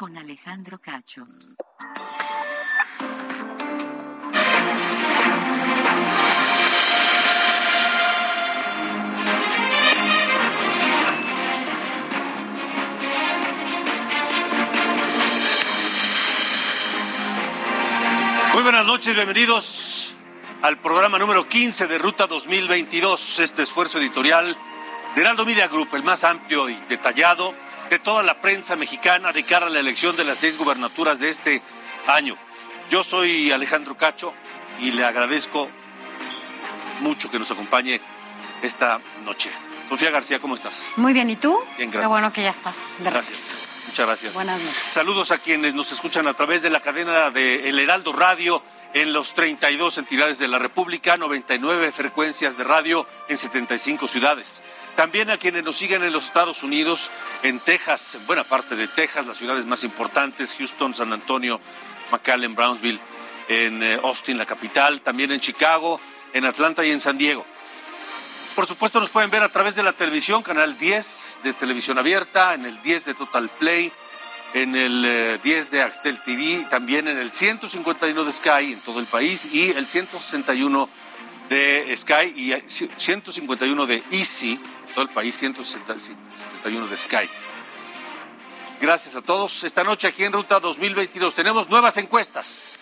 Con Alejandro Cacho. Muy buenas noches, bienvenidos al programa número 15 de Ruta 2022, este esfuerzo editorial de Heraldo Media Group, el más amplio y detallado de toda la prensa mexicana de cara a la elección de las seis gubernaturas de este año. Yo soy Alejandro Cacho y le agradezco mucho que nos acompañe esta noche. Sofía García, ¿cómo estás? Muy bien, ¿y tú? Bien, gracias. Qué bueno que ya estás. de Gracias. Muchas gracias. Buenas noches. Saludos a quienes nos escuchan a través de la cadena de El Heraldo Radio en los 32 entidades de la República, 99 frecuencias de radio en 75 ciudades. También a quienes nos siguen en los Estados Unidos, en Texas, en buena parte de Texas, las ciudades más importantes, Houston, San Antonio, McAllen, Brownsville, en eh, Austin, la capital, también en Chicago, en Atlanta y en San Diego. Por supuesto, nos pueden ver a través de la televisión, canal 10 de televisión abierta, en el 10 de Total Play, en el eh, 10 de Axtel TV, también en el 151 de Sky en todo el país y el 161 de Sky y eh, 151 de Easy, todo el país, 161 de Sky. Gracias a todos. Esta noche aquí en Ruta 2022 tenemos nuevas encuestas.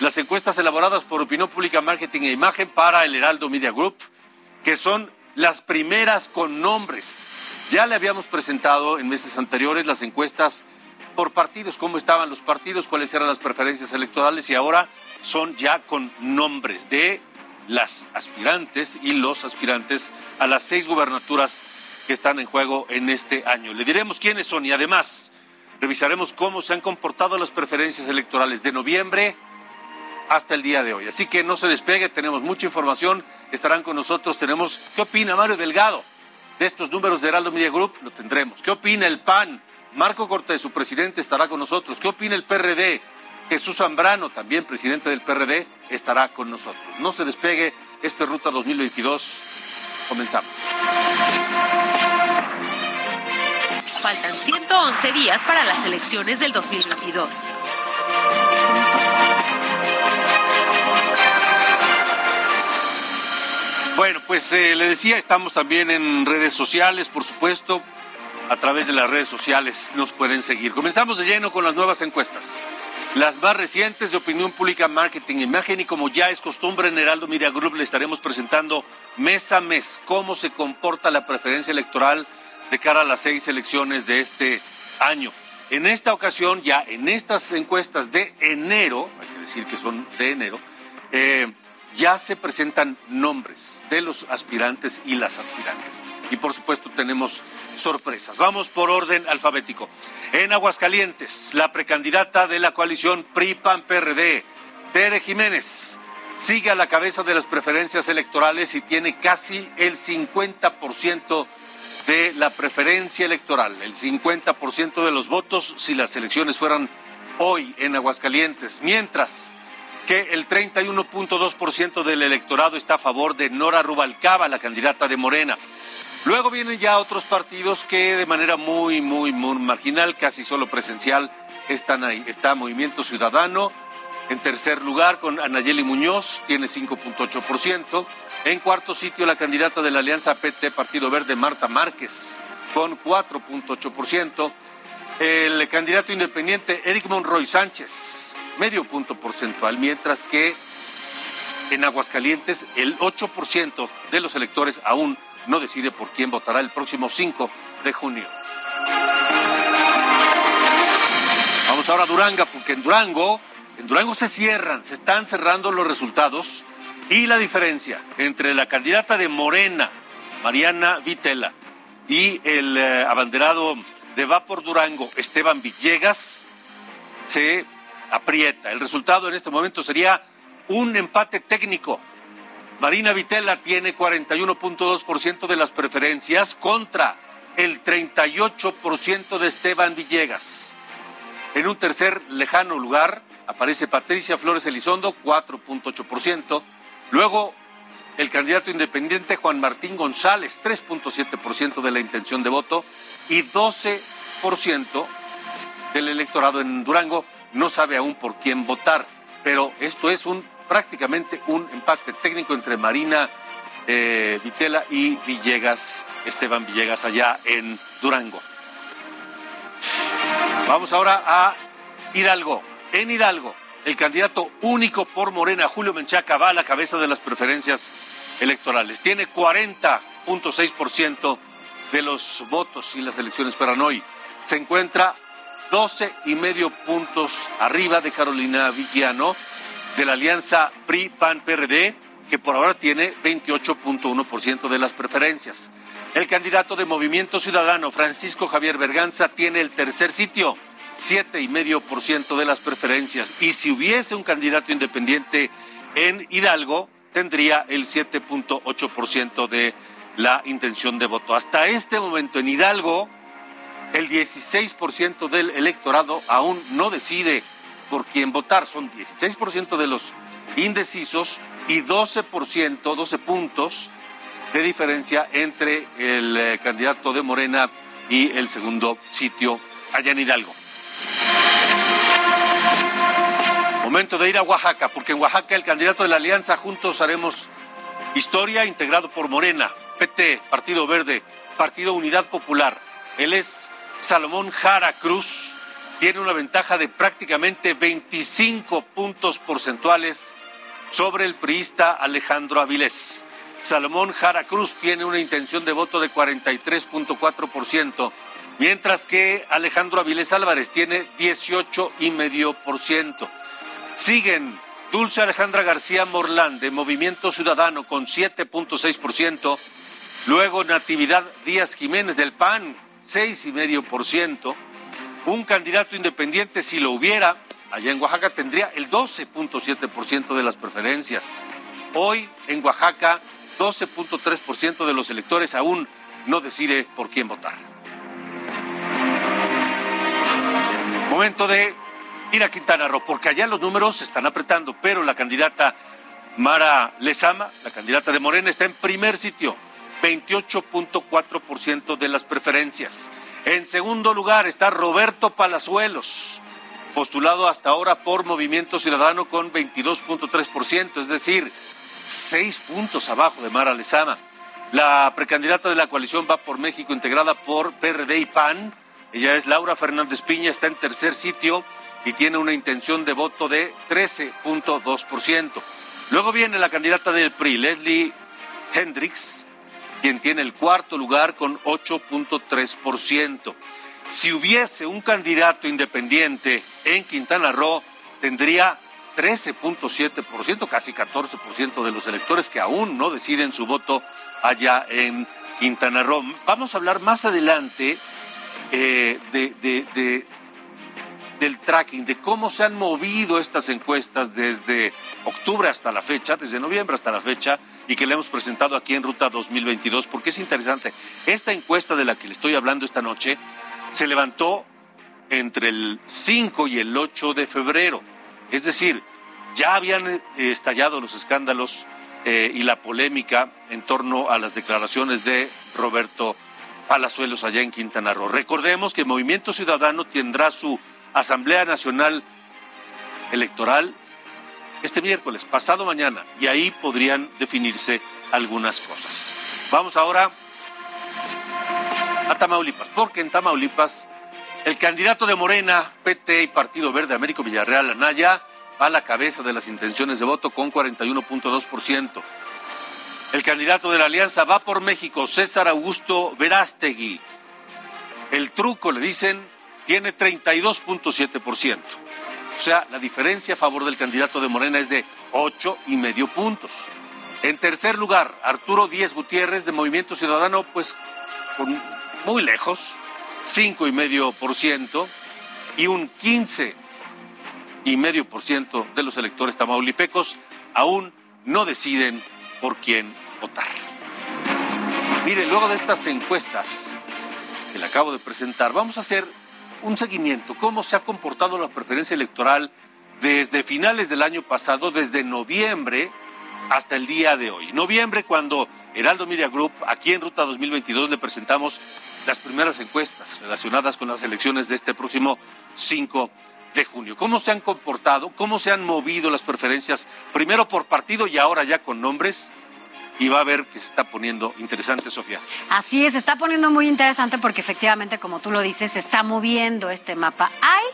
Las encuestas elaboradas por Opinión Pública, Marketing e Imagen para el Heraldo Media Group que son las primeras con nombres. Ya le habíamos presentado en meses anteriores las encuestas por partidos, cómo estaban los partidos, cuáles eran las preferencias electorales y ahora son ya con nombres de las aspirantes y los aspirantes a las seis gubernaturas que están en juego en este año. Le diremos quiénes son y además revisaremos cómo se han comportado las preferencias electorales de noviembre hasta el día de hoy. Así que no se despegue, tenemos mucha información, estarán con nosotros, tenemos qué opina Mario Delgado de estos números de Heraldo Media Group, lo tendremos. ¿Qué opina el PAN? Marco Cortés, su presidente, estará con nosotros. ¿Qué opina el PRD? Jesús Zambrano, también presidente del PRD, estará con nosotros. No se despegue, esto es Ruta 2022. Comenzamos. Faltan 111 días para las elecciones del 2022. Bueno, pues eh, le decía, estamos también en redes sociales, por supuesto. A través de las redes sociales nos pueden seguir. Comenzamos de lleno con las nuevas encuestas. Las más recientes de opinión pública, marketing, imagen y como ya es costumbre en Heraldo Media Group le estaremos presentando mes a mes cómo se comporta la preferencia electoral de cara a las seis elecciones de este año. En esta ocasión, ya en estas encuestas de enero, hay que decir que son de enero, eh, ya se presentan nombres de los aspirantes y las aspirantes. Y por supuesto tenemos sorpresas. Vamos por orden alfabético. En Aguascalientes, la precandidata de la coalición PRI-PAN-PRD, Tere Jiménez, sigue a la cabeza de las preferencias electorales y tiene casi el 50% de la preferencia electoral, el 50% de los votos si las elecciones fueran hoy en Aguascalientes. Mientras que el 31.2% del electorado está a favor de Nora Rubalcaba, la candidata de Morena. Luego vienen ya otros partidos que de manera muy, muy, muy marginal, casi solo presencial, están ahí. Está Movimiento Ciudadano, en tercer lugar con Anayeli Muñoz, tiene 5.8%. En cuarto sitio la candidata de la Alianza PT Partido Verde, Marta Márquez, con 4.8%. El candidato independiente, Eric Monroy Sánchez, medio punto porcentual, mientras que en Aguascalientes el 8% de los electores aún no decide por quién votará el próximo 5 de junio. Vamos ahora a Durango, porque en Durango, en Durango se cierran, se están cerrando los resultados y la diferencia entre la candidata de Morena, Mariana Vitela, y el eh, abanderado de Va por Durango, Esteban Villegas, se aprieta. El resultado en este momento sería un empate técnico. Marina Vitela tiene 41.2% de las preferencias contra el 38% de Esteban Villegas. En un tercer lejano lugar aparece Patricia Flores Elizondo, 4.8%. Luego el candidato independiente Juan Martín González, 3.7% de la intención de voto y 12% del electorado en Durango no sabe aún por quién votar. Pero esto es un prácticamente un empate técnico entre Marina eh, Vitela y Villegas, Esteban Villegas, allá en Durango. Vamos ahora a Hidalgo. En Hidalgo, el candidato único por Morena, Julio Menchaca, va a la cabeza de las preferencias electorales. Tiene 40.6% de los votos si las elecciones fueran hoy. Se encuentra 12 y medio puntos arriba de Carolina Villano, de la alianza PRI-PAN-PRD, que por ahora tiene 28.1% de las preferencias. El candidato de Movimiento Ciudadano, Francisco Javier Berganza, tiene el tercer sitio, siete y medio por ciento de las preferencias. Y si hubiese un candidato independiente en Hidalgo, tendría el 7.8% de la intención de voto. Hasta este momento en Hidalgo, el 16% del electorado aún no decide por quién votar. Son 16% de los indecisos y 12%, 12 puntos de diferencia entre el eh, candidato de Morena y el segundo sitio allá en Hidalgo. Momento de ir a Oaxaca, porque en Oaxaca el candidato de la Alianza Juntos Haremos Historia, integrado por Morena, PT, Partido Verde, Partido Unidad Popular. Él es Salomón Jara Cruz. Tiene una ventaja de prácticamente 25 puntos porcentuales sobre el priista Alejandro Avilés. Salomón Jara Cruz tiene una intención de voto de 43.4%, mientras que Alejandro Avilés Álvarez tiene 18,5%. Siguen Dulce Alejandra García Morlán de Movimiento Ciudadano con 7.6%, luego Natividad Díaz Jiménez del PAN 6,5%, un candidato independiente si lo hubiera allá en Oaxaca tendría el 12.7% de las preferencias. Hoy en Oaxaca 12.3% de los electores aún no decide por quién votar. Momento de ir a Quintana Roo, porque allá los números se están apretando, pero la candidata Mara Lezama, la candidata de Morena, está en primer sitio, 28.4% de las preferencias. En segundo lugar está Roberto Palazuelos, postulado hasta ahora por Movimiento Ciudadano con 22.3%, es decir, seis puntos abajo de Mara Lezama. La precandidata de la coalición va por México, integrada por PRD y PAN. Ella es Laura Fernández Piña, está en tercer sitio y tiene una intención de voto de 13.2%. Luego viene la candidata del PRI, Leslie Hendricks, quien tiene el cuarto lugar con 8.3%. Si hubiese un candidato independiente en Quintana Roo, tendría 13.7%, casi 14% de los electores que aún no deciden su voto allá en Quintana Roo. Vamos a hablar más adelante eh, de, del tracking, de cómo se han movido estas encuestas desde octubre hasta la fecha, desde noviembre hasta la fecha, y que le hemos presentado aquí en Ruta 2022, porque es interesante. Esta encuesta de la que le estoy hablando esta noche se levantó entre el 5 y el 8 de febrero. Es decir, ya habían eh, estallado los escándalos eh, y la polémica en torno a las declaraciones de Roberto Palazuelos allá en Quintana Roo. Recordemos que Movimiento Ciudadano tendrá su Asamblea Nacional Electoral este miércoles, pasado mañana, y ahí podrían definirse algunas cosas. Vamos ahora a Tamaulipas, porque en Tamaulipas el candidato de Morena, PT y Partido Verde, Américo Villarreal Anaya, va a la cabeza de las intenciones de voto con 41.2%. El candidato de la Alianza va por México, César Augusto Verástegui. El truco, le dicen, tiene 32.7%. O sea, la diferencia a favor del candidato de Morena es de ocho y medio puntos. En tercer lugar, Arturo Díez Gutiérrez de Movimiento Ciudadano, pues con muy lejos, cinco y medio por ciento y un 15 y medio por ciento de los electores tamaulipecos aún no deciden por quién votar. Mire, luego de estas encuestas que le acabo de presentar, vamos a hacer un seguimiento, cómo se ha comportado la preferencia electoral desde finales del año pasado, desde noviembre hasta el día de hoy. Noviembre cuando Heraldo Media Group, aquí en Ruta 2022, le presentamos las primeras encuestas relacionadas con las elecciones de este próximo 5 de junio. ¿Cómo se han comportado? ¿Cómo se han movido las preferencias? Primero por partido y ahora ya con nombres. Y va a ver que se está poniendo interesante, Sofía. Así es, se está poniendo muy interesante porque efectivamente, como tú lo dices, se está moviendo este mapa. Hay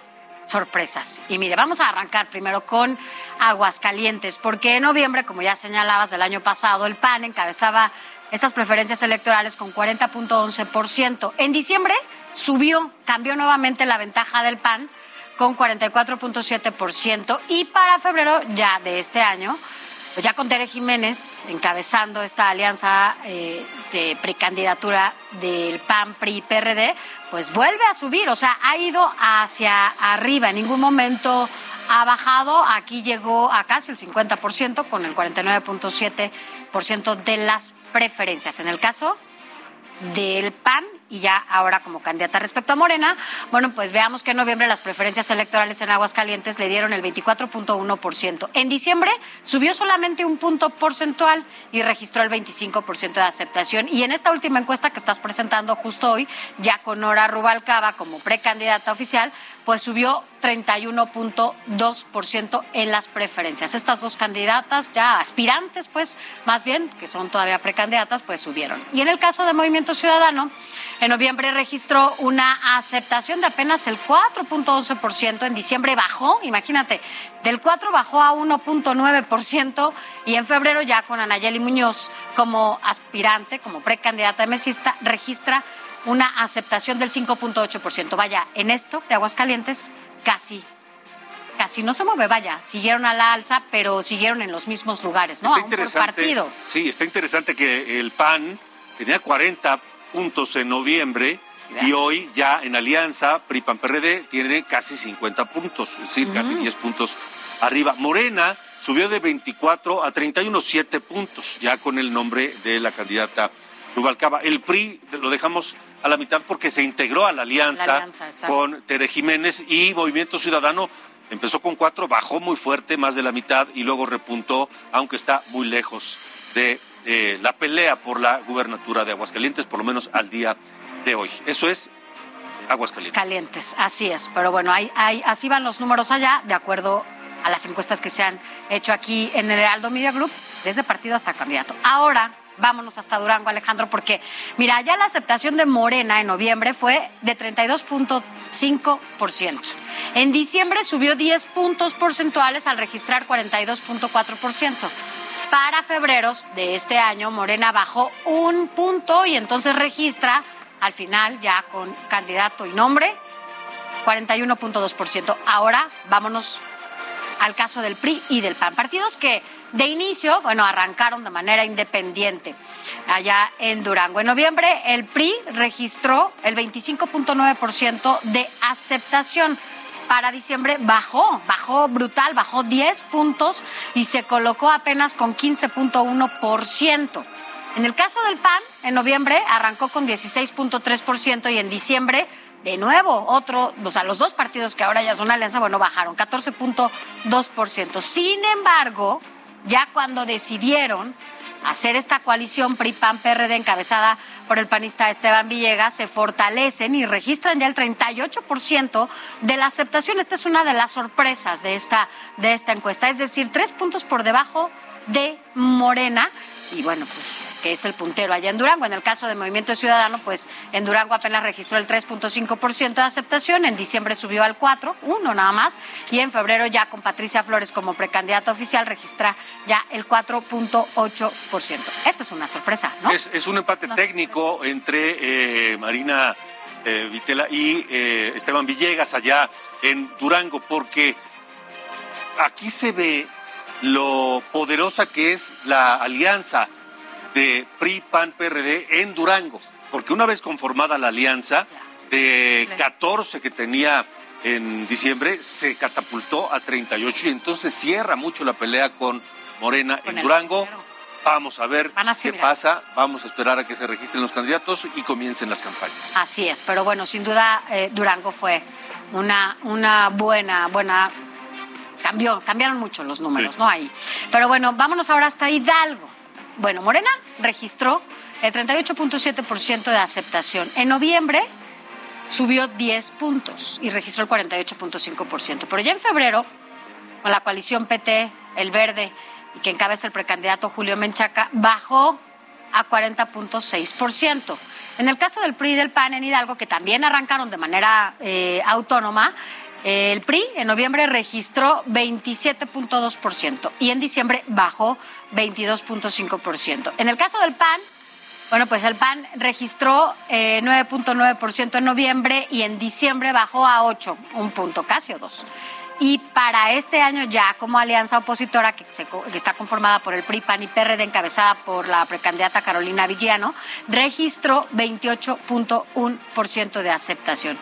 sorpresas. Y mire, vamos a arrancar primero con Aguascalientes, porque en noviembre, como ya señalabas del año pasado, el PAN encabezaba estas preferencias electorales con 40.11%. En diciembre subió, cambió nuevamente la ventaja del PAN con 44.7% y para febrero ya de este año, pues ya con Tere Jiménez encabezando esta alianza eh, de precandidatura del PAN, PRI, PRD, pues vuelve a subir, o sea, ha ido hacia arriba, en ningún momento ha bajado, aquí llegó a casi el 50% con el 49.7% de las preferencias. En el caso del PAN y ya ahora como candidata respecto a Morena, bueno, pues veamos que en noviembre las preferencias electorales en Aguascalientes le dieron el 24.1%. En diciembre subió solamente un punto porcentual y registró el 25% de aceptación. Y en esta última encuesta que estás presentando justo hoy, ya con Nora Rubalcaba como precandidata oficial, pues subió 31.2% en las preferencias. Estas dos candidatas, ya aspirantes, pues más bien, que son todavía precandidatas, pues subieron. Y en el caso de Movimiento Ciudadano, en noviembre registró una aceptación de apenas el 4.11%, en diciembre bajó, imagínate, del 4 bajó a 1.9% y en febrero ya con Anayeli Muñoz como aspirante, como precandidata mesista, registra una aceptación del 5.8%. Vaya, en esto de Aguascalientes casi casi no se mueve, vaya, siguieron a la alza, pero siguieron en los mismos lugares, ¿no? Está interesante, partido. Sí, está interesante que el PAN tenía 40 puntos en noviembre y hoy ya en alianza PRI-PAN-PRD tiene casi 50 puntos, es decir, casi 10 puntos arriba. Morena subió de 24 a 31, 7 puntos, ya con el nombre de la candidata Rubalcaba. El PRI lo dejamos a la mitad porque se integró a la alianza, con Tere Jiménez y Movimiento Ciudadano empezó con cuatro, bajó muy fuerte, más de la mitad, y luego repuntó, aunque está muy lejos de eh, la pelea por la gubernatura de Aguascalientes, por lo menos al día de hoy. Eso es Aguascalientes. Calientes, así es. Pero bueno, hay, hay, así van los números allá, de acuerdo a las encuestas que se han hecho aquí en el Heraldo Media Group, desde partido hasta candidato. Ahora, vámonos hasta Durango, Alejandro, porque mira, ya la aceptación de Morena en noviembre fue de 32.5%. En diciembre subió 10 puntos porcentuales al registrar 42.4%. Para febreros de este año, Morena bajó un punto y entonces registra al final ya con candidato y nombre 41.2%. Ahora vámonos al caso del PRI y del PAN. Partidos que de inicio, bueno, arrancaron de manera independiente allá en Durango. En noviembre el PRI registró el 25.9% de aceptación para diciembre bajó, bajó brutal, bajó 10 puntos y se colocó apenas con 15.1%. En el caso del PAN, en noviembre arrancó con 16.3% y en diciembre, de nuevo, otro, o sea, los dos partidos que ahora ya son alianza, bueno, bajaron 14.2%. Sin embargo, ya cuando decidieron hacer esta coalición PRI-PAN-PRD encabezada por el panista Esteban Villegas, se fortalecen y registran ya el 38% de la aceptación. Esta es una de las sorpresas de esta, de esta encuesta, es decir, tres puntos por debajo de Morena. Y bueno, pues que es el puntero allá en Durango. En el caso de Movimiento Ciudadano, pues en Durango apenas registró el 3.5% de aceptación, en diciembre subió al 4, uno nada más, y en febrero ya con Patricia Flores como precandidata oficial registra ya el 4.8%. Esta es una sorpresa, ¿no? Es, un empate técnico entre eh, Marina eh, Vitela y eh, Esteban Villegas allá en Durango, porque aquí se ve lo poderosa que es la alianza de PRI, PAN, PRD en Durango, porque una vez conformada la alianza de 14 que tenía en diciembre, se catapultó a 38 y entonces cierra mucho la pelea con Morena Con en Durango. primero. Vamos a ver a qué pasa, vamos a esperar a que se registren los candidatos y comiencen las campañas. Así es, pero bueno, sin duda eh, Durango fue una, una buena, buena. Cambió, cambiaron mucho los números, Sí. ¿no? Ahí. Pero bueno, vámonos ahora hasta Hidalgo. Bueno, Morena registró el 38.7% de aceptación. En noviembre subió 10 puntos y registró el 48.5%. Pero ya en febrero, con la coalición PT, el Verde, y que encabeza el precandidato Julio Menchaca, bajó a 40.6%. En el caso del PRI y del PAN en Hidalgo, que también arrancaron de manera eh, autónoma, el PRI en noviembre registró 27.2% y en diciembre bajó 22.5%. En el caso del PAN, bueno, pues el PAN registró eh, 9.9% en noviembre y en diciembre bajó a 8, un punto, casi o dos. Y para este año ya como alianza opositora que, que está conformada por el PRI, PAN y PRD, encabezada por la precandidata Carolina Villano, registró 28.1% de aceptación.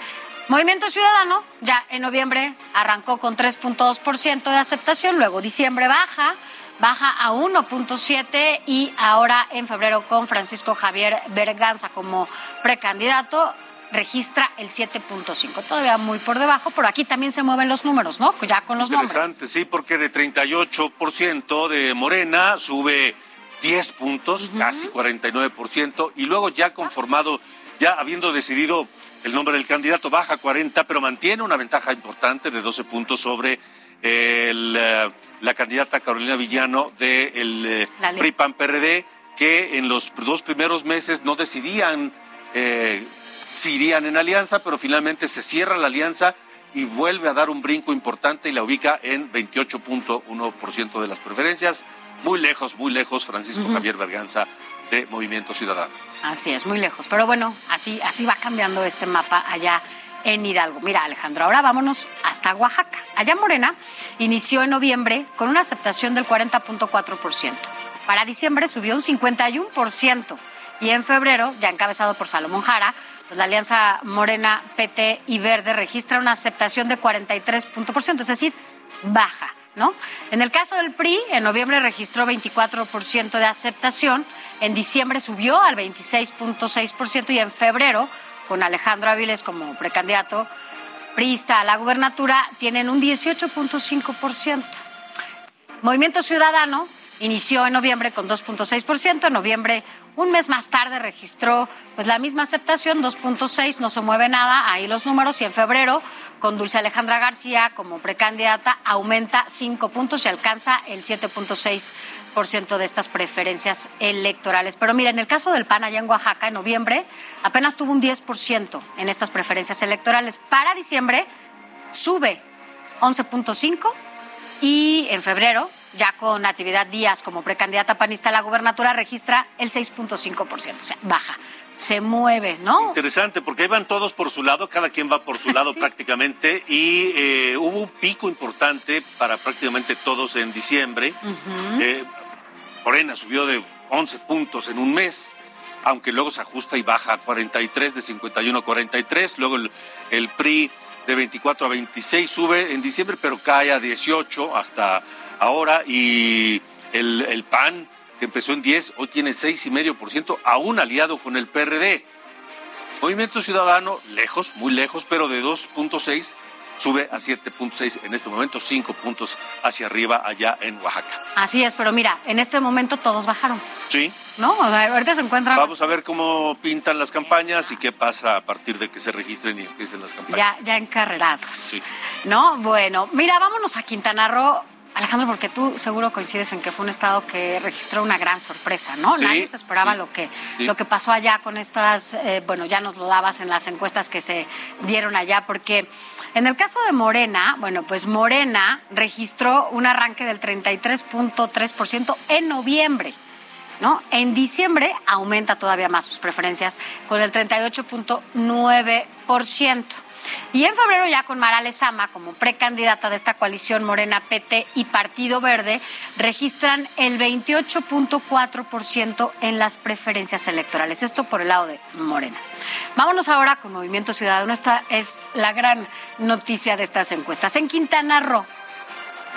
Movimiento Ciudadano ya en noviembre arrancó con 3.2% de aceptación, luego diciembre baja, baja a 1.7 y ahora en febrero con Francisco Javier Berganza como precandidato registra el 7.5. Todavía muy por debajo, pero aquí también se mueven los números, ¿no? Ya con los nombres. Interesante, sí, porque de 38% de Morena sube 10 puntos, casi 49%, y luego ya conformado, ya habiendo decidido el nombre del candidato, baja a 40, pero mantiene una ventaja importante de 12 puntos sobre el, eh, la candidata Carolina Villano del La ley. PRI PAN PRD, que en los dos primeros meses no decidían eh, si irían en alianza, pero finalmente se cierra la alianza y vuelve a dar un brinco importante y la ubica en 28.1% de las preferencias. Muy lejos, muy lejos, Francisco Javier Berganza de Movimiento Ciudadano. Así es, muy lejos. Pero bueno, así, así va cambiando este mapa allá en Hidalgo. Mira, Alejandro, ahora vámonos hasta Oaxaca. Allá Morena inició en noviembre con una aceptación del 40.4%. Para diciembre subió un 51%. Y en febrero, ya encabezado por Salomón Jara, pues la alianza Morena, PT y Verde registra una aceptación de 43%, es decir, baja. ¿No? En el caso del PRI, en noviembre registró 24% de aceptación, en diciembre subió al 26.6% y en febrero, con Alejandro Áviles como precandidato priista a la gubernatura, tienen un 18.5%. Movimiento Ciudadano inició en noviembre con 2.6%, en noviembre un mes más tarde registró pues la misma aceptación, 2.6, no se mueve nada, ahí los números, y en febrero con Dulce Alejandra García como precandidata aumenta 5 puntos y alcanza el 7.6% de estas preferencias electorales. Pero mira, en el caso del PAN allá en Oaxaca, en noviembre, apenas tuvo un 10% en estas preferencias electorales. Para diciembre sube 11.5 y en febrero, ya con Natividad Díaz como precandidata panista a la gubernatura, registra el 6.5%, o sea, baja, se mueve, ¿no? Interesante, porque ahí van todos por su lado, cada quien va por su lado Sí. prácticamente, y eh, hubo un pico importante para prácticamente todos en diciembre. Eh, Morena subió de 11 puntos en un mes, aunque luego se ajusta y baja a 43, de 51 a 43, luego el, el PRI de 24 a 26 sube en diciembre, pero cae a 18 hasta ahora, y el, el PAN, que empezó en 10, hoy tiene 6,5%, aún aliado con el PRD. Movimiento Ciudadano, lejos, muy lejos, pero de 2.6 sube a 7.6 en este momento, 5 puntos hacia arriba allá en Oaxaca. Así es, pero mira, en este momento todos bajaron, Sí, ¿no? Ahorita se encuentran vamos a ver cómo pintan las campañas y qué pasa a partir de que se registren y empiecen las campañas. ya, ya encarrerados, Sí. ¿no? Bueno, mira, vámonos a Quintana Roo. Alejandro, porque tú seguro coincides en que fue un estado que registró una gran sorpresa, ¿no? Sí, Nadie se esperaba sí, lo que sí. lo que pasó allá con estas, eh, bueno, ya nos lo dabas en las encuestas que se dieron allá, porque en el caso de Morena, bueno, pues Morena registró un arranque del 33.3% en noviembre. ¿no? En diciembre aumenta todavía más sus preferencias con el 38.9%. Y en febrero ya con Mara Lezama como precandidata de esta coalición Morena, PT y Partido Verde registran el 28.4% en las preferencias electorales. Esto por el lado de Morena. Vámonos ahora con Movimiento Ciudadano. Esta es la gran noticia de estas encuestas. En Quintana Roo,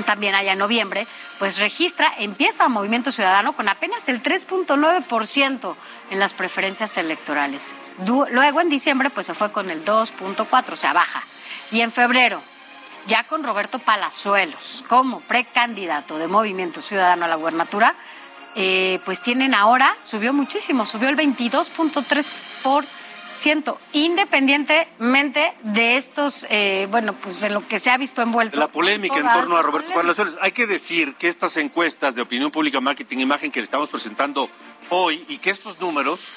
también allá en noviembre, pues registra, empieza Movimiento Ciudadano con apenas el 3.9% en las preferencias electorales. luego en diciembre pues se fue con el 2.4, o sea, baja. Y en febrero, ya con Roberto Palazuelos como precandidato de Movimiento Ciudadano a la gubernatura, eh, pues tienen ahora, subió muchísimo, subió el 22.3% independientemente de estos, eh, bueno, pues de lo que se ha visto envuelto. La polémica en torno a Roberto Palazuelos. Hay que decir que estas encuestas de opinión pública, marketing, imagen que le estamos presentando hoy y que estos números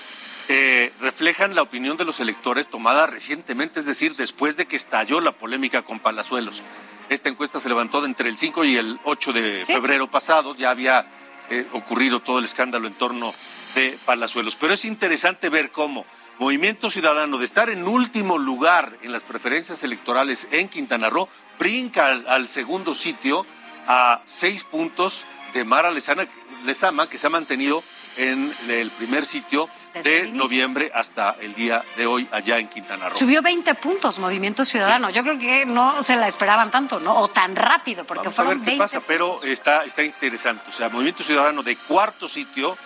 eh, reflejan la opinión de los electores tomada recientemente, es decir, después de que estalló la polémica con Palazuelos. Esta encuesta se levantó entre el 5 y el 8 de febrero pasados, ya había eh, ocurrido todo el escándalo en torno de Palazuelos. Pero es interesante ver cómo Movimiento Ciudadano de estar en último lugar en las preferencias electorales en Quintana Roo, brinca al, segundo sitio a seis puntos de Mara Lezama, que se ha mantenido en el primer sitio de noviembre hasta el día de hoy allá en Quintana Roo. Subió 20 puntos Movimiento Ciudadano. Yo creo que no se la esperaban tanto, ¿no? O tan rápido, porque Vamos fueron a ver qué pasa, pero está, está interesante. O sea, Movimiento Ciudadano de cuarto sitio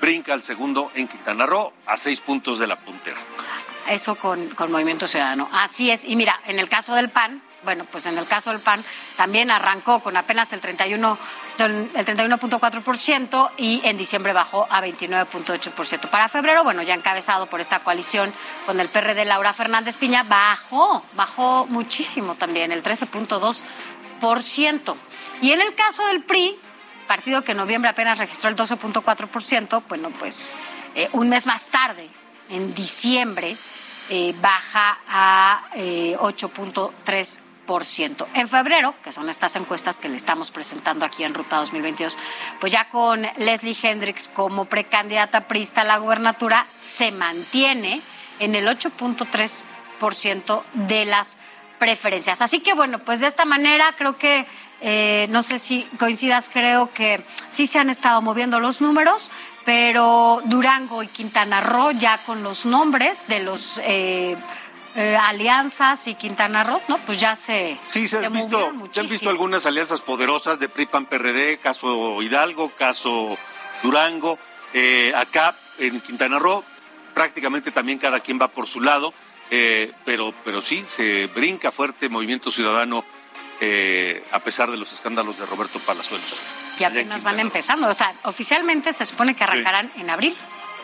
brinca al segundo en Quintana Roo a seis puntos de la puntera. Eso con, con Movimiento Ciudadano. Así es. Y mira, en el caso del PAN, bueno, pues en el caso del PAN también arrancó con apenas el 31 el 31.4% y en diciembre bajó a 29.8%. Para febrero, bueno, ya encabezado por esta coalición con el PRD Laura Fernández Piña, bajó, bajó muchísimo también, el 13.2%. Y en el caso del PRI, partido que en noviembre apenas registró el 12.4%, bueno, pues eh, un mes más tarde, en diciembre, eh, baja a 8.3%. Eh, en febrero, que son estas encuestas que le estamos presentando aquí en Ruta 2022, pues ya con Leslie Hendricks como precandidata prista a la gubernatura, se mantiene en el 8.3% de las preferencias. Así que bueno, pues de esta manera creo que eh, no sé si coincidas, creo que sí se han estado moviendo los números, pero Durango y Quintana Roo ya con los nombres de los eh, eh, alianzas y Quintana Roo, ¿no? Pues ya se. Sí, se, han, visto, se han visto algunas alianzas poderosas de PRIPAN PRD, caso Hidalgo, caso Durango. acá en Quintana Roo, prácticamente también cada quien va por su lado, pero, pero sí, se brinca fuerte Movimiento Ciudadano eh, a pesar de los escándalos de Roberto Palazuelos. Y apenas van empezando, o sea, oficialmente se supone que arrancarán en abril.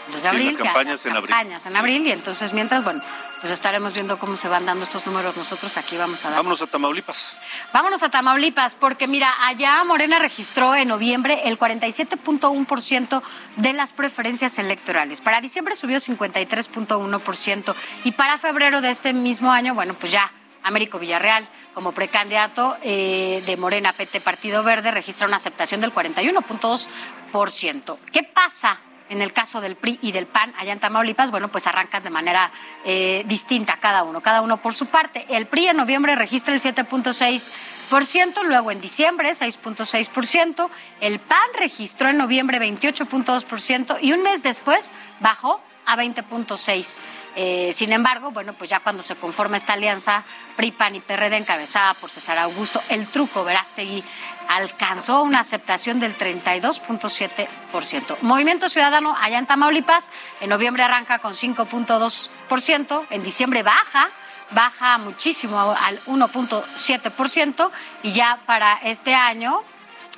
De abril, las campañas, en, campañas en abril. y entonces mientras, bueno, pues estaremos viendo cómo se van dando estos números. Nosotros aquí vamos a dar. Vámonos a Tamaulipas. Vámonos a Tamaulipas, porque mira, allá Morena registró en noviembre el 47.1% de las preferencias electorales. Para diciembre subió 53.1% y para febrero de este mismo año, bueno, pues ya Américo Villarreal como precandidato eh, de Morena PT Partido Verde registra una aceptación del 41.2%. ¿Qué pasa en el caso del PRI y del PAN allá en Tamaulipas, bueno, pues arrancan de manera eh, distinta cada uno, cada uno por su parte. El PRI en noviembre registra el 7.6%, luego en diciembre 6.6%, el PAN registró en noviembre 28.2% y un mes después bajó a 20.6%. Eh, sin embargo, bueno, pues ya cuando se conforma esta alianza PRI, PAN y PRD encabezada por César Augusto, el truco Verástegui alcanzó una aceptación del 32.7%. Movimiento Ciudadano allá en Tamaulipas, en noviembre arranca con 5.2%, en diciembre baja baja muchísimo al 1.7% y ya para este año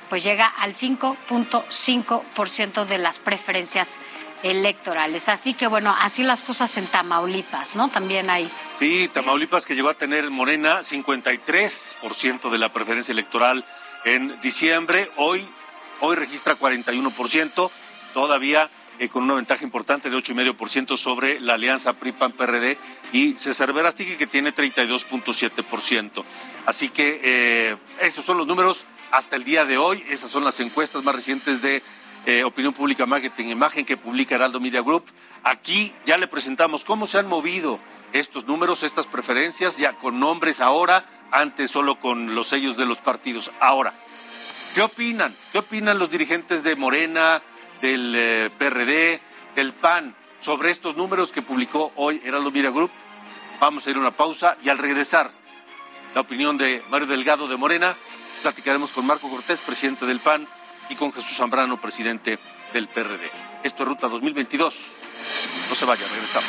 pues llega al 5.5% de las preferencias electorales. Así que bueno, así las cosas en Tamaulipas, ¿no? También hay. Sí, Tamaulipas que llegó a tener Morena 53% de la preferencia electoral en diciembre, hoy hoy registra 41%, todavía eh, con una ventaja importante de 8,5% sobre la alianza PRI-PAN-PRD y César Verástegui que tiene 32.7%. Así que eh, esos son los números hasta el día de hoy, esas son las encuestas más recientes de eh, Opinión Pública Marketing Imagen que publica Heraldo Media Group. Aquí ya le presentamos cómo se han movido estos números, estas preferencias, ya con nombres ahora, antes solo con los sellos de los partidos. Ahora, ¿qué opinan? ¿Qué opinan los dirigentes de Morena, del eh, PRD, del PAN sobre estos números que publicó hoy Heraldo Media Group? Vamos a ir a una pausa y al regresar, la opinión de Mario Delgado de Morena, platicaremos con Marco Cortés, presidente del PAN, y con Jesús Zambrano, presidente del PRD. Esto es Ruta 2022. No se vaya, regresamos.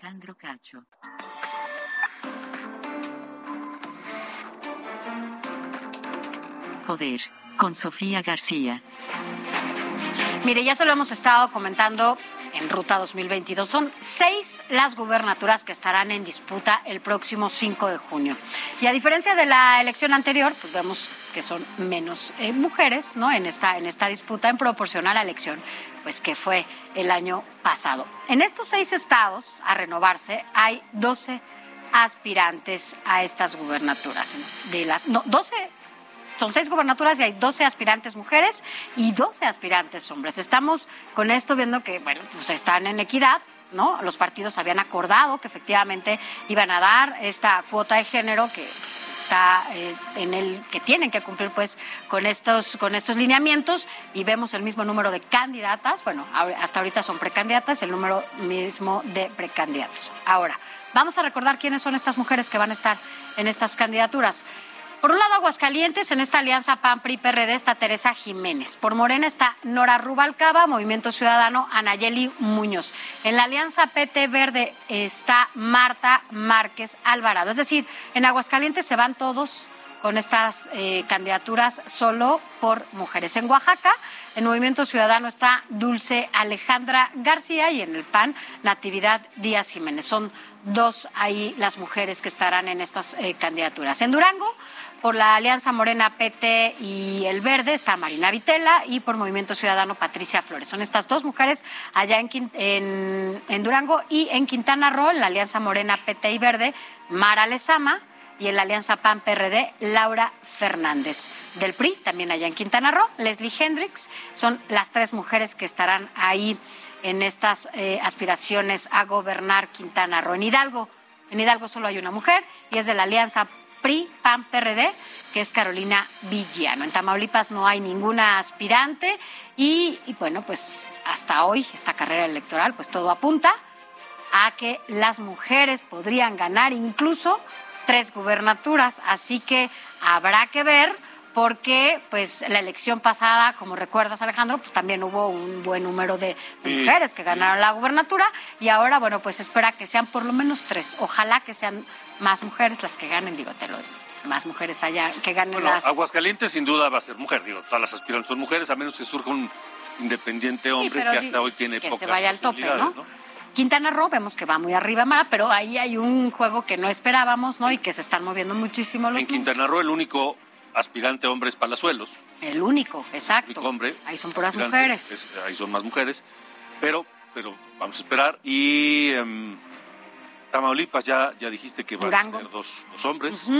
Alejandro Cacho. Poder. Con Sofía García. Mire, ya se lo hemos estado comentando en Ruta 2022. Son seis las gubernaturas que estarán en disputa el próximo 5 de junio. Y a diferencia de la elección anterior, pues vemos que son menos eh, mujeres ¿no? en, esta, en esta disputa en proporción a la elección pues, que fue el año pasado. En estos seis estados, a renovarse, hay 12 aspirantes a estas gubernaturas. De las, no, 12 son seis gubernaturas y hay 12 aspirantes mujeres y 12 aspirantes hombres. Estamos con esto viendo que, bueno, pues están en equidad. ¿No? Los partidos habían acordado que efectivamente iban a dar esta cuota de género que está eh, en el que tienen que cumplir pues con estos con estos lineamientos y vemos el mismo número de candidatas. Bueno hasta ahorita son precandidatas el número mismo de precandidatos. Ahora vamos a recordar quiénes son estas mujeres que van a estar en estas candidaturas por un lado, Aguascalientes, en esta alianza PAN-PRI-PRD está Teresa Jiménez. Por Morena está Nora Rubalcaba, Movimiento Ciudadano, Anayeli Muñoz. En la alianza PT Verde está Marta Márquez Alvarado. Es decir, en Aguascalientes se van todos con estas eh, candidaturas solo por mujeres. En Oaxaca, en Movimiento Ciudadano está Dulce Alejandra García y en el PAN, Natividad Díaz Jiménez. Son dos ahí las mujeres que estarán en estas eh, candidaturas. En Durango, por la Alianza Morena PT y el Verde está Marina Vitela y por Movimiento Ciudadano Patricia Flores. Son estas dos mujeres allá en, Durango y en Quintana Roo, en la Alianza Morena PT y Verde, Mara Lezama y en la Alianza PAN-PRD, Laura Fernández. Del PRI, también allá en Quintana Roo, Leslie Hendricks. Son las tres mujeres que estarán ahí en estas eh, aspiraciones a gobernar Quintana Roo. En Hidalgo, en Hidalgo solo hay una mujer y es de la Alianza PRI, PAN, PRD, que es Carolina Villano. En Tamaulipas no hay ninguna aspirante y, y, bueno, pues hasta hoy esta carrera electoral, pues todo apunta a que las mujeres podrían ganar incluso tres gubernaturas. Así que habrá que ver porque pues la elección pasada, como recuerdas Alejandro, pues también hubo un buen número de, mujeres que ganaron la gubernatura y ahora, bueno, pues espera que sean por lo menos tres. Ojalá que sean más mujeres las que ganen, digo, te lo digo, más mujeres allá que ganen Bueno, las... Aguascalientes sin duda va a ser mujer, digo, todas las aspirantes son mujeres, a menos que surja un independiente hombre que hasta hoy tiene que se pocas vaya al tope, ¿no? Quintana Roo vemos que va muy arriba, Mara, pero ahí hay un juego que no esperábamos, ¿no? Y que se están moviendo muchísimo los En Quintana Roo el único aspirante hombre es Palazuelos, El único, exacto. único hombre. Ahí son puras mujeres. es- ahí son más mujeres, pero, pero vamos a esperar. Y em, Tamaulipas ya, ya dijiste que van a ser dos, dos hombres.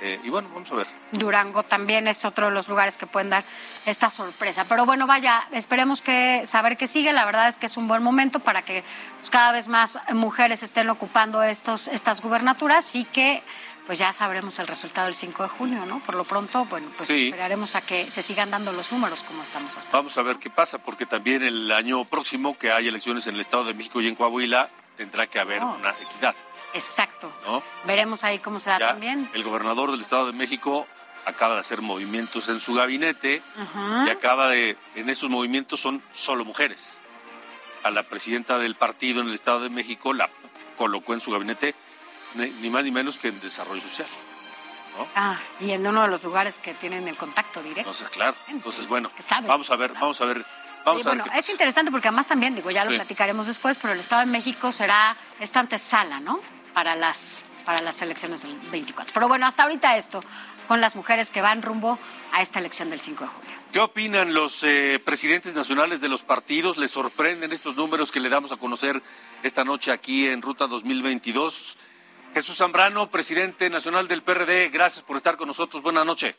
Eh, y bueno, vamos a ver. Durango también es otro de los lugares que pueden dar esta sorpresa. Pero bueno, vaya, esperemos que saber que sigue. La verdad es que es un buen momento para que pues, cada vez más mujeres estén ocupando estos, estas gubernaturas y que pues ya sabremos el resultado el 5 de junio, ¿no? Por lo pronto, bueno, pues Sí. esperaremos a que se sigan dando los números como estamos hasta Vamos a ver qué pasa, porque también el año próximo, que hay elecciones en el Estado de México y en Coahuila, tendrá que haber una equidad, Exacto. ¿no? Veremos ahí cómo se da Ya también. el gobernador del Estado de México acaba de hacer movimientos en su gabinete y acaba de, en esos movimientos son solo mujeres. A la presidenta del partido en el Estado de México la colocó en su gabinete ni, más ni menos que en desarrollo social. Ah, y en uno de los lugares que tienen el contacto directo. Entonces, claro. Entonces, bueno, vamos a ver, vamos a ver, vamos Oye, a ver bueno, es interesante porque además también, digo, ya lo Sí. platicaremos después, pero el Estado de México será esta antesala, ¿no? Para las, para las elecciones del 24. Pero bueno, hasta ahorita esto, con las mujeres que van rumbo a esta elección del 5 de junio. ¿Qué opinan los eh, presidentes nacionales de los partidos? ¿Les sorprenden estos números que le damos a conocer esta noche aquí en Ruta 2022? Jesús Zambrano, presidente nacional del PRD, gracias por estar con nosotros. Buenas noches.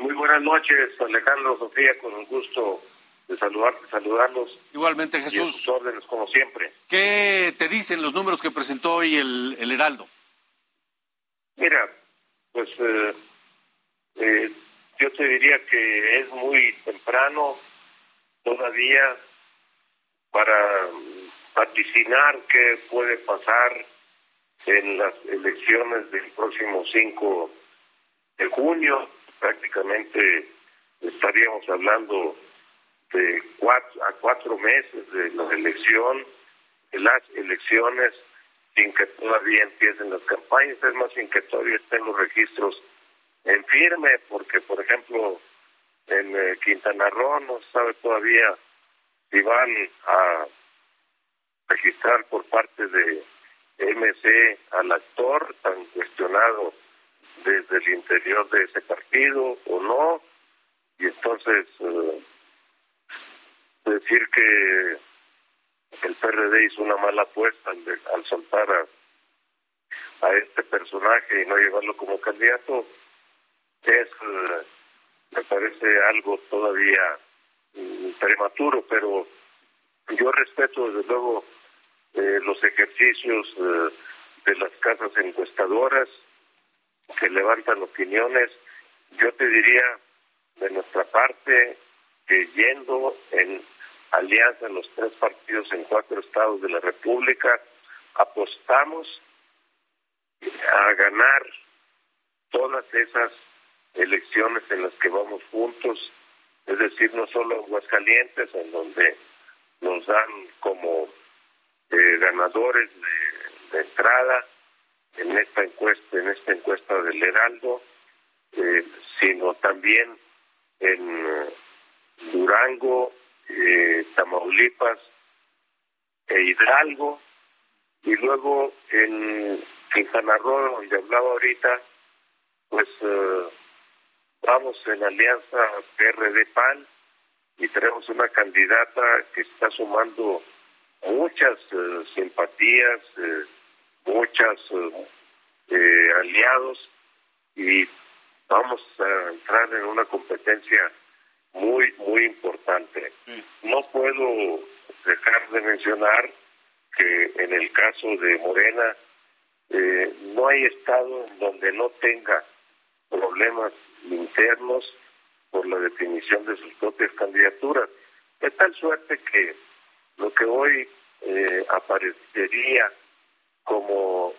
Muy buenas noches, Alejandro, Sofía, con un gusto de saludarte, saludarlos. Igualmente, Y a sus Jesús, órdenes, como siempre. ¿qué te dicen los números que presentó hoy el, el Heraldo? Mira, pues eh, eh, yo te diría que es muy temprano todavía para vaticinar qué puede pasar en las elecciones del próximo 5 de junio. Prácticamente estaríamos hablando de cuatro, a cuatro meses de la elección, de las elecciones, sin que todavía empiecen las campañas, es más, sin que todavía estén los registros en firme, porque, por ejemplo, en eh, Quintana Roo no se sabe todavía si van a registrar por parte de MC al actor tan cuestionado desde el interior de ese partido o no, y entonces eh, decir que el PRD hizo una mala apuesta al, al soltar a, a este personaje y no llevarlo como candidato es me parece algo todavía prematuro pero yo respeto desde luego eh, los ejercicios eh, de las casas encuestadoras que levantan opiniones. Yo te diría de nuestra parte que yendo en alianza en los tres partidos en cuatro estados de la República, apostamos a ganar todas esas elecciones en las que vamos juntos, es decir, no solo Aguascalientes, en donde nos dan como eh, ganadores de entrada en esta encuesta, en esta encuesta del Heraldo, eh, sino también en eh, Durango, eh, Tamaulipas e Hidalgo, y luego en Quintana Roo, donde hablaba ahorita, pues eh, vamos en alianza PRD-PAN y tenemos una candidata que está sumando muchas simpatías, muchas eh, eh, aliados y vamos a entrar en una competencia muy, muy importante. No puedo dejar de mencionar que en el caso de Morena eh, no hay estado en donde no tenga problemas internos por la definición de sus propias candidaturas. De tal suerte que lo que hoy eh, aparecería como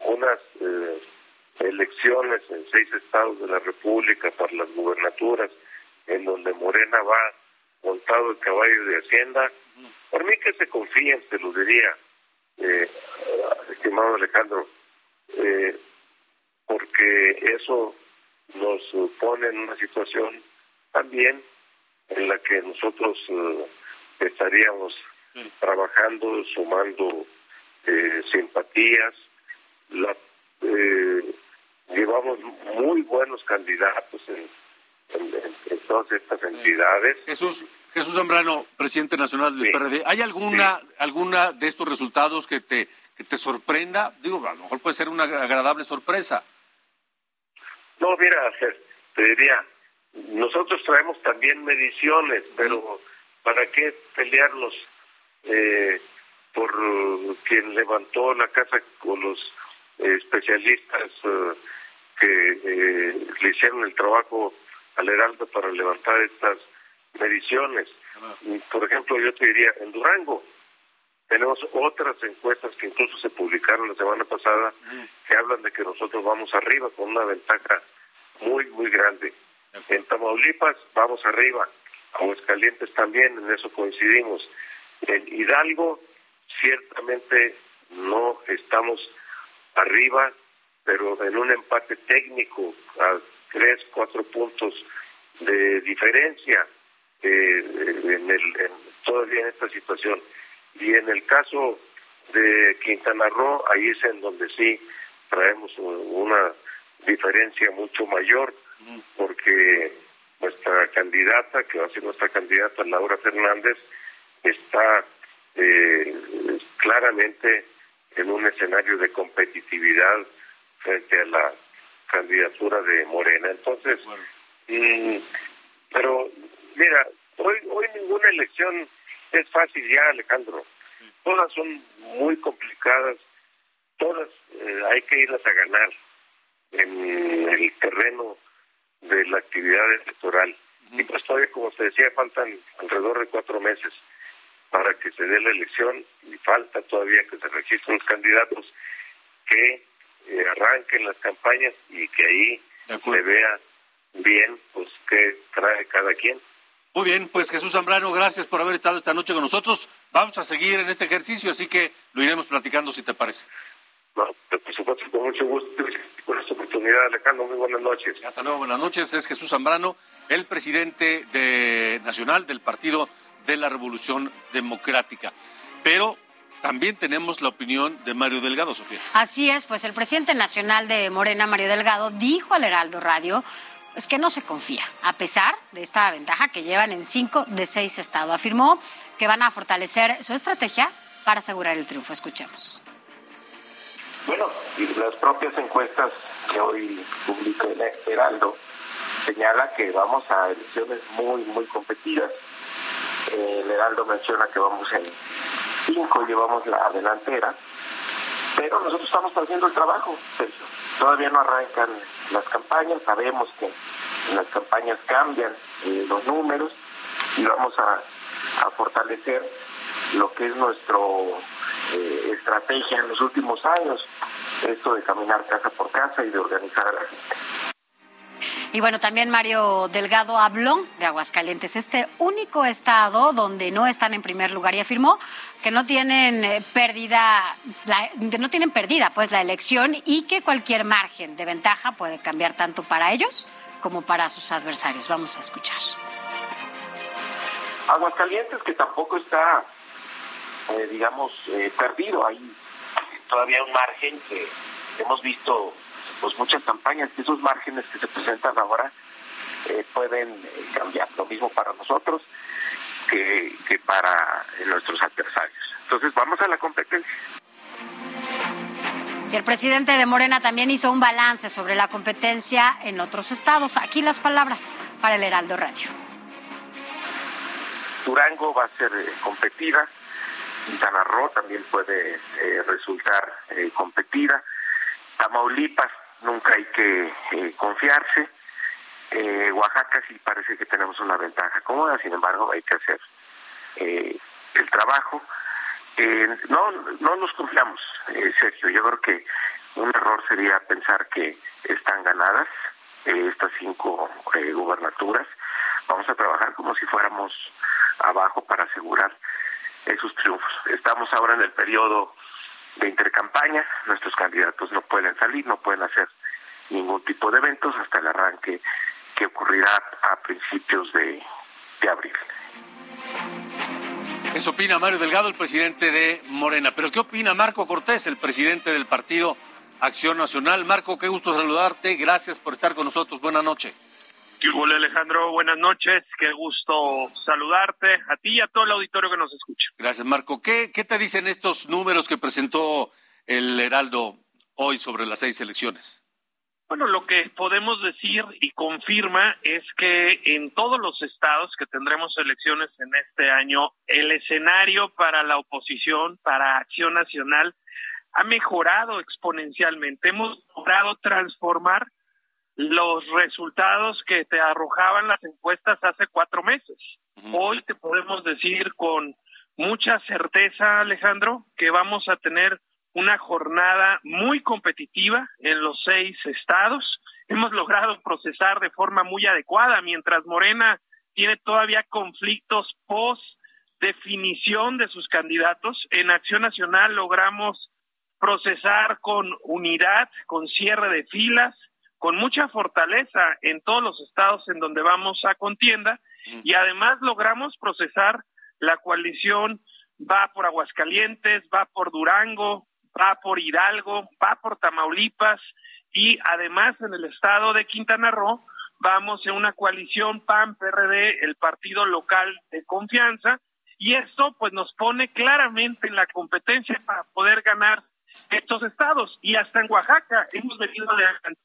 unas eh, elecciones en seis estados de la República para las gubernaturas, en donde Morena va montado el caballo de Hacienda, por mí que se confíen, te lo diría, eh, estimado Alejandro, eh, porque eso nos pone en una situación también en la que nosotros eh, estaríamos trabajando, sumando eh, simpatías, la, eh, llevamos muy buenos candidatos en, en- en- en todas estas entidades. Jesús, Jesús Zambrano, presidente nacional del Sí. PRD, ¿hay alguna, alguna de estos resultados que te, que te sorprenda? Digo, a lo mejor puede ser una agradable sorpresa. No, mira, te diría, nosotros traemos también mediciones, pero ¿para qué pelearnos eh, por eh, quien levantó la casa con los especialistas eh, que eh, le hicieron el trabajo al Heraldo para levantar estas mediciones. Por ejemplo, yo te diría, en Durango tenemos otras encuestas que incluso se publicaron la semana pasada que hablan de que nosotros vamos arriba con una ventaja muy, muy grande. En Tamaulipas vamos arriba, Aguascalientes también, en eso coincidimos. En Hidalgo ciertamente no estamos arriba, pero en un empate técnico a tres, cuatro puntos de diferencia eh, en el, todavía en esta situación. Y en el caso de Quintana Roo, ahí es en donde sí traemos una diferencia mucho mayor, porque nuestra candidata, que va a ser nuestra candidata, Laura Fernández, está eh, claramente en un escenario de competitividad frente a la candidatura de Morena. Entonces, mm, pero mira, hoy, hoy ninguna elección es fácil ya, Alejandro. Todas son muy complicadas, todas eh, hay que irlas a ganar en el terreno de la actividad electoral. Y pues todavía, como se decía, faltan alrededor de cuatro meses para que se dé la elección y falta todavía que se registren los candidatos que eh, arranquen las campañas y que ahí se vea bien pues qué trae cada quien. Muy bien, pues Jesús Zambrano, gracias por haber estado esta noche con nosotros. Vamos a seguir en este ejercicio, así que lo iremos platicando si te parece. No, por supuesto, con mucho gusto por esta oportunidad, Alejandro. Muy buenas noches. Hasta luego, buenas noches. Es Jesús Zambrano, el presidente de, nacional del Partido de la Revolución Democrática. Pero también tenemos la opinión de Mario Delgado, Sofía. Así es, pues el presidente nacional de Morena, Mario Delgado, dijo al Heraldo Radio es que no se confía, a pesar de esta ventaja que llevan en cinco de seis estados. Afirmó que van a fortalecer su estrategia para asegurar el triunfo. Escuchemos. Bueno, las propias encuestas que hoy publica el Heraldo señala que vamos a elecciones muy, muy competidas. El Heraldo menciona que vamos en cinco, llevamos la delantera, pero nosotros estamos haciendo el trabajo, Todavía no arrancan las campañas, sabemos que en las campañas cambian eh, los números y vamos a, fortalecer lo que es nuestra eh, estrategia en los últimos años, esto de caminar casa por casa y de organizar a la gente. Y bueno, también Mario Delgado habló de Aguascalientes, este único estado donde no están en primer lugar y afirmó que no tienen eh, pérdida, no tienen perdida pues la elección y que cualquier margen de ventaja puede cambiar tanto para ellos como para sus adversarios. Vamos a escuchar. Aguascalientes que tampoco está, eh, digamos, eh, perdido. Hay todavía un margen que hemos visto pues muchas campañas, que esos márgenes que se presentan ahora eh, pueden cambiar. Lo mismo para nosotros que, que para nuestros adversarios. Entonces vamos a la competencia. Y el presidente de Morena también hizo un balance sobre la competencia en otros estados. Aquí las palabras para el Heraldo Radio. Durango va a ser eh, competida, Quintana Roo también puede eh, resultar eh, competida, Tamaulipas nunca hay que confiarse, Oaxaca sí parece que tenemos una ventaja cómoda, sin embargo hay que hacer el trabajo. no, no nos confiamos, eh, Sergio. Yo creo que un error sería pensar que están ganadas eh, estas cinco eh, gubernaturas. Vamos a trabajar como si fuéramos abajo para asegurar esos triunfos. Estamos ahora en el periodo de intercampaña, nuestros candidatos no pueden salir, no pueden hacer ningún tipo de eventos hasta el arranque que ocurrirá a principios de abril. Eso opina Mario Delgado, el presidente de Morena. Pero ¿qué opina Marco Cortés, el presidente del partido Acción Nacional? Marco, qué gusto saludarte. Gracias por estar con nosotros. Buenas noches. Hola Alejandro, buenas noches. Qué gusto saludarte a ti y a todo el auditorio que nos escucha. Gracias, Marco. ¿Qué, qué te dicen estos números que presentó el Heraldo hoy sobre las seis elecciones? Bueno, lo que podemos decir y confirma es que en todos los estados que tendremos elecciones en este año, el escenario para la oposición, para Acción Nacional, ha mejorado exponencialmente. Hemos logrado transformar los resultados que te arrojaban las encuestas hace cuatro meses. Hoy te podemos decir con mucha certeza, Alejandro, que vamos a tener una jornada muy competitiva en los seis estados. Hemos logrado procesar de forma muy adecuada, mientras Morena tiene todavía conflictos post definición de sus candidatos. En Acción Nacional logramos procesar con unidad, con cierre de filas, con mucha fortaleza en todos los estados en donde vamos a contienda y además logramos procesar la coalición va por Aguascalientes, va por Durango, va por Hidalgo, va por Tamaulipas y además en el estado de Quintana Roo vamos en una coalición PAN-PRD, el partido local de confianza, y esto pues nos pone claramente en la competencia para poder ganar estos estados y hasta en Oaxaca hemos venido de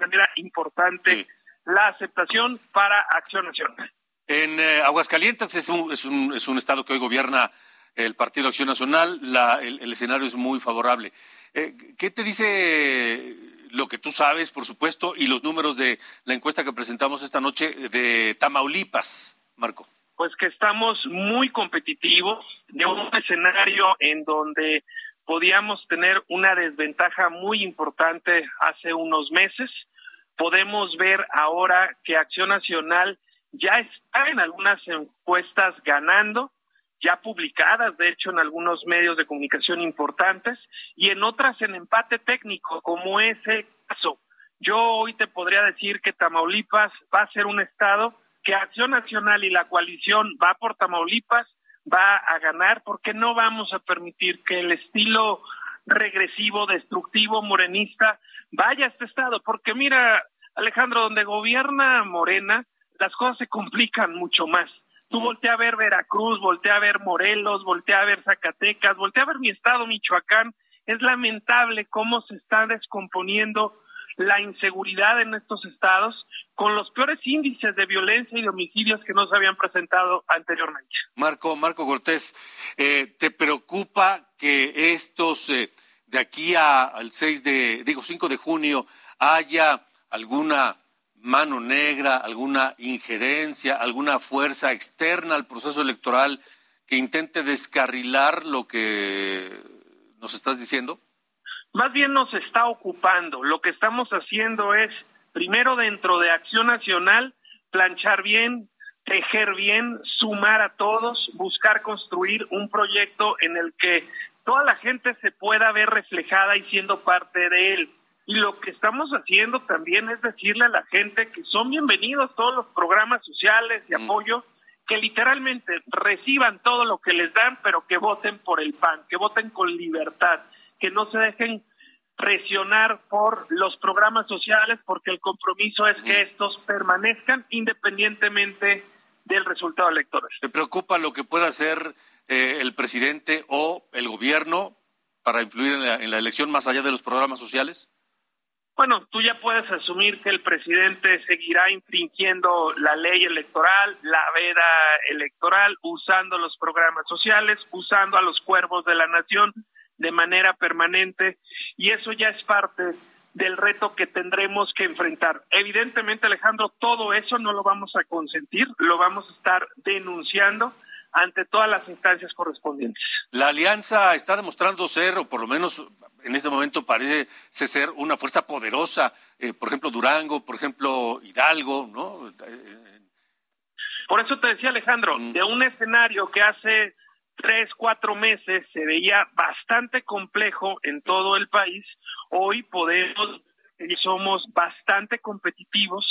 manera importante la aceptación para Acción Nacional. En eh, Aguascalientes es un, es, un, es un estado que hoy gobierna el Partido Acción Nacional, la, el, el, escenario es muy favorable. Eh, ¿Qué te dice lo que tú sabes, por supuesto, y los números de la encuesta que presentamos esta noche de Tamaulipas, Marco? Pues que estamos muy competitivos de un escenario en donde podíamos tener una desventaja muy importante hace unos meses. Podemos ver ahora que Acción Nacional ya está en algunas encuestas ganando, ya publicadas, de hecho, en algunos medios de comunicación importantes, y en otras en empate técnico, como ese caso. Yo hoy te podría decir que Tamaulipas va a ser un estado que Acción Nacional y la coalición va por Tamaulipas, va a ganar, porque no vamos a permitir que el estilo regresivo, destructivo, morenista vaya a este estado, porque mira, Alejandro, donde gobierna Morena, las cosas se complican mucho más. Tú voltea a ver Veracruz, voltea a ver Morelos, voltea a ver Zacatecas, voltea a ver mi estado, Michoacán. Es lamentable cómo se está descomponiendo la inseguridad en estos estados con los peores índices de violencia y de homicidios que no se habían presentado anteriormente. Marco, Marco Cortés, eh, ¿te preocupa que estos eh, de aquí a, al 6 de, digo, 5 de junio haya alguna mano negra, alguna injerencia, alguna fuerza externa al proceso electoral que intente descarrilar lo que nos estás diciendo? Más bien nos está ocupando. Lo que estamos haciendo es, primero dentro de Acción Nacional, planchar bien, tejer bien, sumar a todos, buscar construir un proyecto en el que toda la gente se pueda ver reflejada y siendo parte de él. Y lo que estamos haciendo también es decirle a la gente que son bienvenidos todos los programas sociales y apoyo, que literalmente reciban todo lo que les dan, pero que voten por el PAN, que voten con libertad, que no se dejen presionar por los programas sociales, porque el compromiso es que estos permanezcan independientemente del resultado electoral. ¿Te preocupa lo que pueda hacer eh, el presidente o el gobierno para influir en la, en la elección más allá de los programas sociales? Bueno, tú ya puedes asumir que el presidente seguirá infringiendo la ley electoral, la veda electoral, usando los programas sociales, usando a los cuervos de la nación de manera permanente y eso ya es parte del reto que tendremos que enfrentar. Evidentemente, Alejandro, todo eso no lo vamos a consentir, lo vamos a estar denunciando ante todas las instancias correspondientes. La alianza está demostrando ser, o por lo menos en este momento parece ser una fuerza poderosa, eh, por ejemplo Durango, por ejemplo Hidalgo, ¿no? Por eso te decía Alejandro, de un escenario que hace tres, cuatro meses se veía bastante complejo en todo el país, hoy podemos y somos bastante competitivos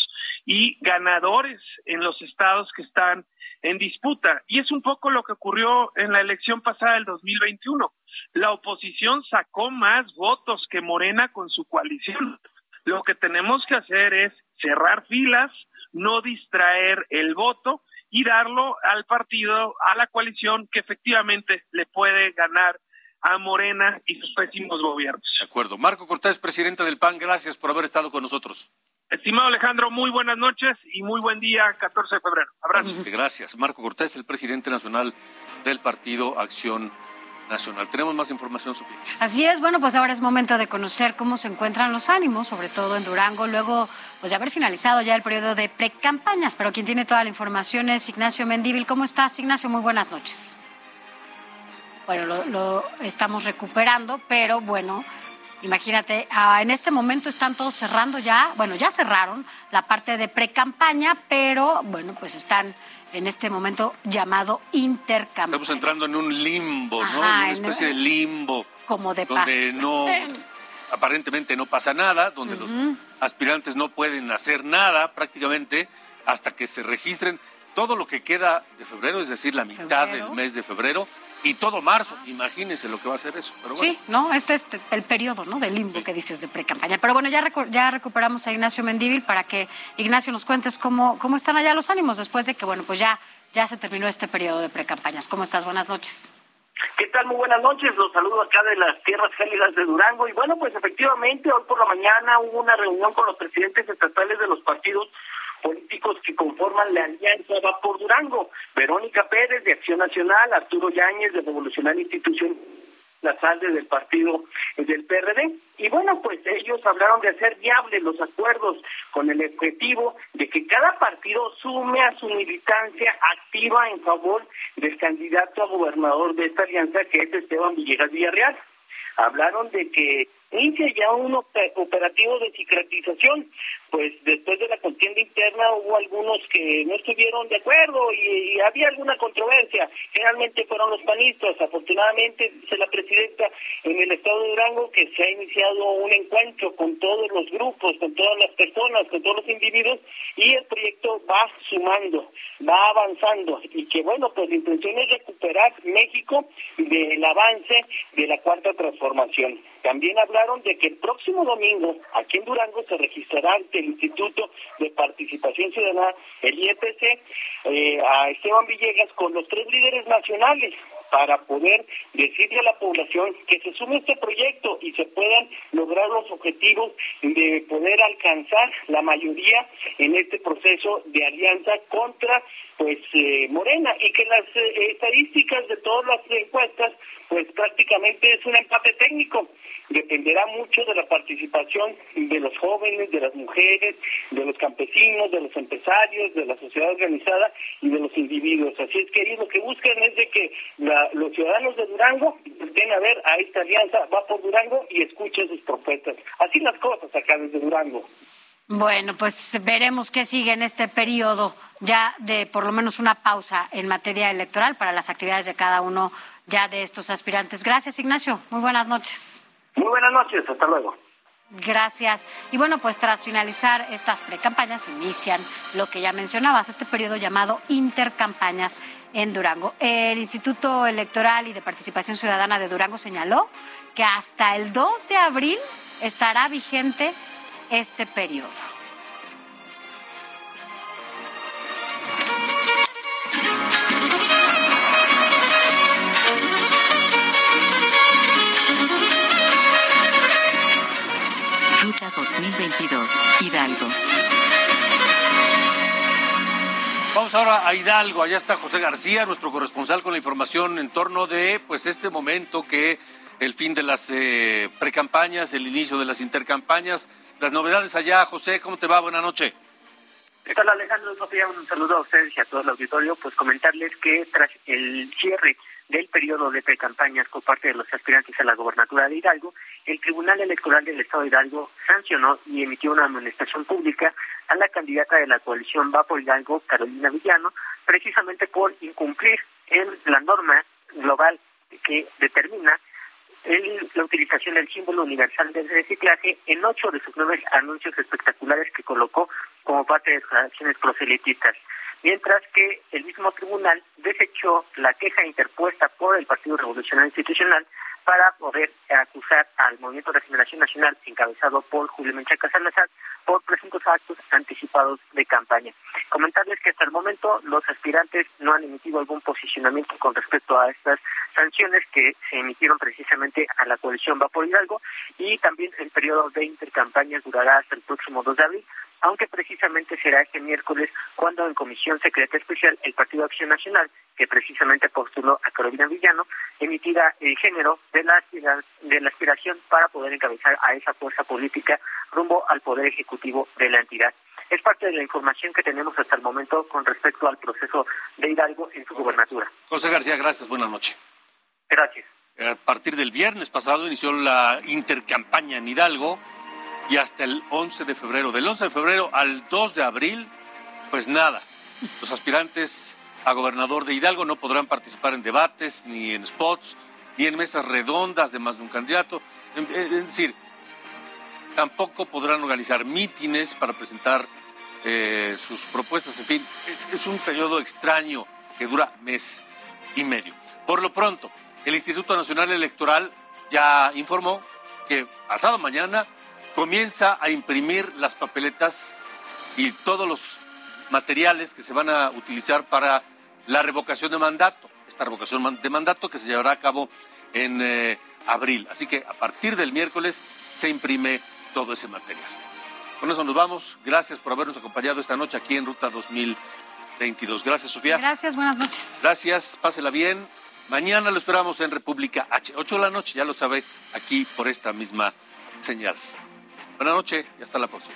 y ganadores en los estados que están en disputa. Y es un poco lo que ocurrió en la elección pasada del 2021. La oposición sacó más votos que Morena con su coalición. Lo que tenemos que hacer es cerrar filas, no distraer el voto y darlo al partido, a la coalición que efectivamente le puede ganar a Morena y sus pésimos gobiernos. De acuerdo. Marco Cortés, presidente del PAN, gracias por haber estado con nosotros. Estimado Alejandro, muy buenas noches y muy buen día, 14 de febrero. Abrazo. Gracias. Marco Cortés, el presidente nacional del Partido Acción nacional. Tenemos más información, Sofía. Así es, bueno, pues ahora es momento de conocer cómo se encuentran los ánimos, sobre todo en Durango, luego pues de haber finalizado ya el periodo de precampañas, pero quien tiene toda la información es Ignacio Mendíbil. ¿Cómo estás, Ignacio? Muy buenas noches. Bueno, lo, lo estamos recuperando, pero bueno, Imagínate, ah, en este momento están todos cerrando ya, bueno, ya cerraron la parte de pre-campaña, pero bueno, pues están en este momento llamado intercambio. Estamos entrando en un limbo, ¿no? en una especie de limbo. Como de Donde no, aparentemente no pasa nada, donde los aspirantes no pueden hacer nada prácticamente hasta que se registren todo lo que queda de febrero, es decir, la mitad del mes de febrero, y todo marzo. Imagínense lo que va a ser eso. Pero Sí, no, es este, el periodo ¿no? del limbo que dices de pre-campaña. Pero bueno, ya, ya recuperamos a Ignacio Mendíbil para que Ignacio nos cuentes cómo, cómo están allá los ánimos después de que, bueno, pues ya, ya se terminó este periodo de pre-campañas. ¿Cómo estás? Buenas noches. ¿Qué tal? Muy buenas noches. Los saludo acá de las tierras gélidas de Durango. Y bueno, pues efectivamente, hoy por la mañana hubo una reunión con los presidentes estatales de los partidos políticos que conforman la alianza Va por Durango, Verónica Pérez de Acción Nacional, Arturo Yáñez de Revolucionaria Institución la salde del partido del PRD. Y bueno, pues ellos hablaron de hacer viables los acuerdos con el objetivo de que cada partido sume a su militancia activa en favor del candidato a gobernador de esta alianza, que es Esteban Villegas Villarreal. Hablaron de que inicia ya un operativo de secretización, pues después de la contienda interna hubo algunos que no estuvieron de acuerdo y, había alguna controversia. Generalmente fueron los panistas. Afortunadamente, dice la presidenta en el estado de Durango que se ha iniciado un encuentro con todos los grupos, con todas las personas, con todos los individuos y el proyecto va sumando, va avanzando y que bueno, pues la intención es recuperar México del avance de la cuarta transformación. También hablaron de que el próximo domingo aquí en Durango se registrará ante el Instituto de Participación Ciudadana, el IEPC, eh, a Esteban Villegas con los tres líderes nacionales para poder decirle a la población que se sume a este proyecto y se puedan lograr los objetivos de poder alcanzar la mayoría en este proceso de alianza contra pues eh, Morena. Y que las eh, estadísticas de todas las encuestas pues prácticamente es un empate técnico dependerá mucho de la participación de los jóvenes, de las mujeres, de los campesinos, de los empresarios, de la sociedad organizada y de los individuos. Así es que lo que buscan es de que los ciudadanos de Durango estén a ver a esta alianza, va por Durango y escuchen sus propuestas. Así las cosas acá desde Durango. Bueno, pues veremos qué sigue en este periodo ya de por lo menos una pausa en materia electoral para las actividades de cada uno ya de estos aspirantes. Gracias, Ignacio. Muy buenas noches. Muy buenas noches, hasta luego. Gracias. Y bueno, pues tras finalizar estas precampañas, inician lo que ya mencionabas, este periodo llamado intercampañas en Durango. El Instituto Electoral y de Participación Ciudadana de Durango señaló que hasta el 2 de abril estará vigente este periodo. Ruta 2022, Hidalgo. Vamos ahora a Hidalgo. Allá está José García, nuestro corresponsal con la información en torno de pues este momento que el fin de las eh, precampañas, el inicio de las intercampañas, las novedades allá. José, ¿cómo te va? Buenas noches. ¿Qué tal Alejandro? Sofía, un saludo a ustedes y a todo el auditorio. Pues comentarles que tras el cierre del periodo de precampañas por parte de los aspirantes a la gobernatura de Hidalgo, el Tribunal Electoral del Estado de Hidalgo sancionó y emitió una amonestación pública a la candidata de la coalición Va por Hidalgo, Carolina Villano, precisamente por incumplir en la norma global que determina la utilización del símbolo universal de reciclaje en ocho de sus nueve anuncios espectaculares que colocó como parte de sus acciones proselitistas mientras que el mismo tribunal desechó la queja interpuesta por el Partido Revolucionario Institucional para poder acusar al Movimiento de Regeneración Nacional, encabezado por Julio Menchaca Salazar, por presuntos actos anticipados de campaña. Comentarles que hasta el momento los aspirantes no han emitido algún posicionamiento con respecto a estas sanciones que se emitieron precisamente a la coalición Va por Hidalgo y también el periodo de intercampañas durará hasta el próximo 2 de abril aunque precisamente será este miércoles cuando en comisión secreta especial el Partido Acción Nacional, que precisamente postuló a Carolina Villano, emitirá el género de la, de la aspiración para poder encabezar a esa fuerza política rumbo al Poder Ejecutivo de la entidad. Es parte de la información que tenemos hasta el momento con respecto al proceso de Hidalgo en su gubernatura. José García, gracias. Buenas noches. Gracias. A partir del viernes pasado inició la intercampaña en Hidalgo y hasta el 11 de febrero. Del 11 de febrero al 2 de abril, pues nada. Los aspirantes a gobernador de Hidalgo no podrán participar en debates, ni en spots, ni en mesas redondas de más de un candidato. Es decir, tampoco podrán organizar mítines para presentar eh, sus propuestas. En fin, es un periodo extraño que dura mes y medio. Por lo pronto, el Instituto Nacional Electoral ya informó que pasado mañana comienza a imprimir las papeletas y todos los materiales que se van a utilizar para la revocación de mandato, esta revocación de mandato que se llevará a cabo en eh, abril. Así que a partir del miércoles se imprime todo ese material. Con eso nos vamos. Gracias por habernos acompañado esta noche aquí en Ruta 2022. Gracias, Sofía. Gracias, buenas noches. Gracias, pásela bien. Mañana lo esperamos en República H. 8 de la noche, ya lo sabe, aquí por esta misma señal. Buenas noches y hasta la próxima.